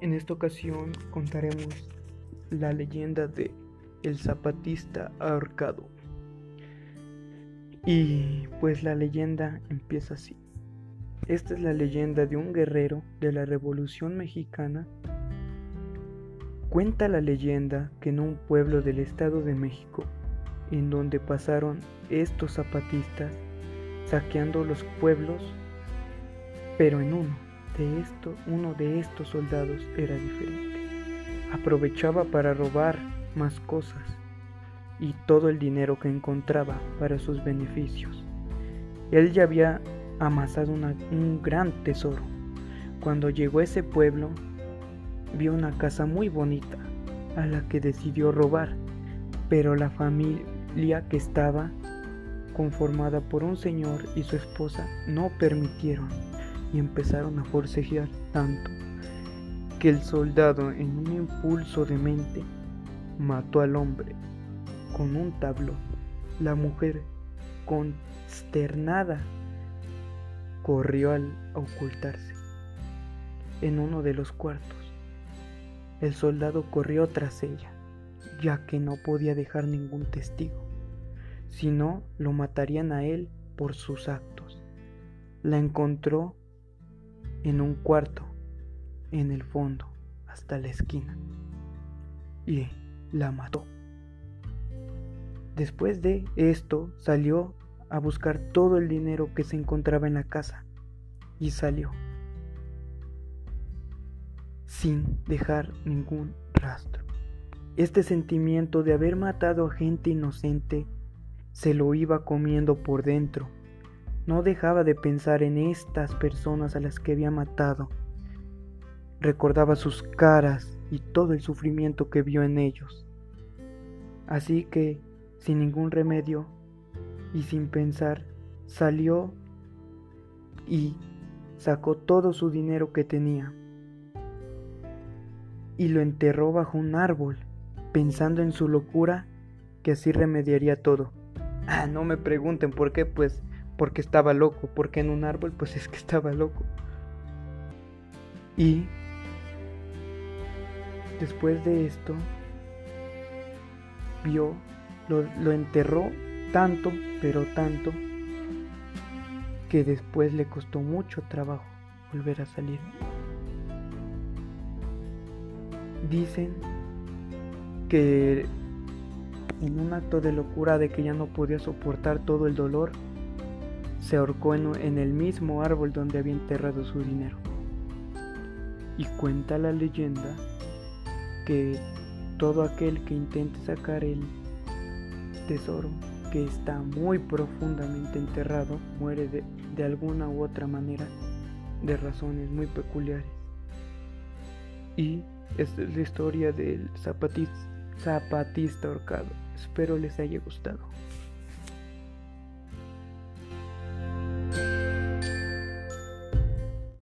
En esta ocasión contaremos la leyenda de el zapatista ahorcado. Y pues la leyenda empieza así. Esta es la leyenda de un guerrero de la Revolución Mexicana. Cuenta la leyenda que en un pueblo del Estado de México, en donde pasaron estos zapatistas saqueando los pueblos, pero en uno de esto, uno de estos soldados era diferente. Aprovechaba para robar más cosas y todo el dinero que encontraba para sus beneficios. Él ya había amasado un gran tesoro. Cuando llegó a ese pueblo, vio una casa muy bonita a la que decidió robar, pero la familia que estaba conformada por un señor y su esposa no permitieron y empezaron a forcejear tanto que el soldado en un impulso de mente mató al hombre con un tablón. La mujer, consternada, corrió al ocultarse en uno de los cuartos. El soldado corrió tras ella, ya que no podía dejar ningún testigo, si no lo matarían a él por sus actos. La encontró en un cuarto, en el fondo, hasta la esquina, y la mató. Después de esto salió a buscar todo el dinero que se encontraba en la casa y salió sin dejar ningún rastro. Este sentimiento de haber matado a gente inocente se lo iba comiendo por dentro no dejaba de pensar en estas personas a las que había matado. Recordaba sus caras y todo el sufrimiento que vio en ellos. Así que, sin ningún remedio y sin pensar, salió y sacó todo su dinero que tenía y lo enterró bajo un árbol, pensando en su locura que así remediaría todo. Ah, no me pregunten por qué, pues porque estaba loco, porque en un árbol pues es que estaba loco. Y después de esto, vio, lo, lo enterró tanto, pero tanto, que después le costó mucho trabajo volver a salir. Dicen que en un acto de locura de que ya no podía soportar todo el dolor, se ahorcó en, el mismo árbol donde había enterrado su dinero. Y cuenta la leyenda que todo aquel que intente sacar el tesoro que está muy profundamente enterrado muere de, alguna u otra manera de razones muy peculiares. Y esta es la historia del zapatista, zapatista ahorcado. Espero les haya gustado.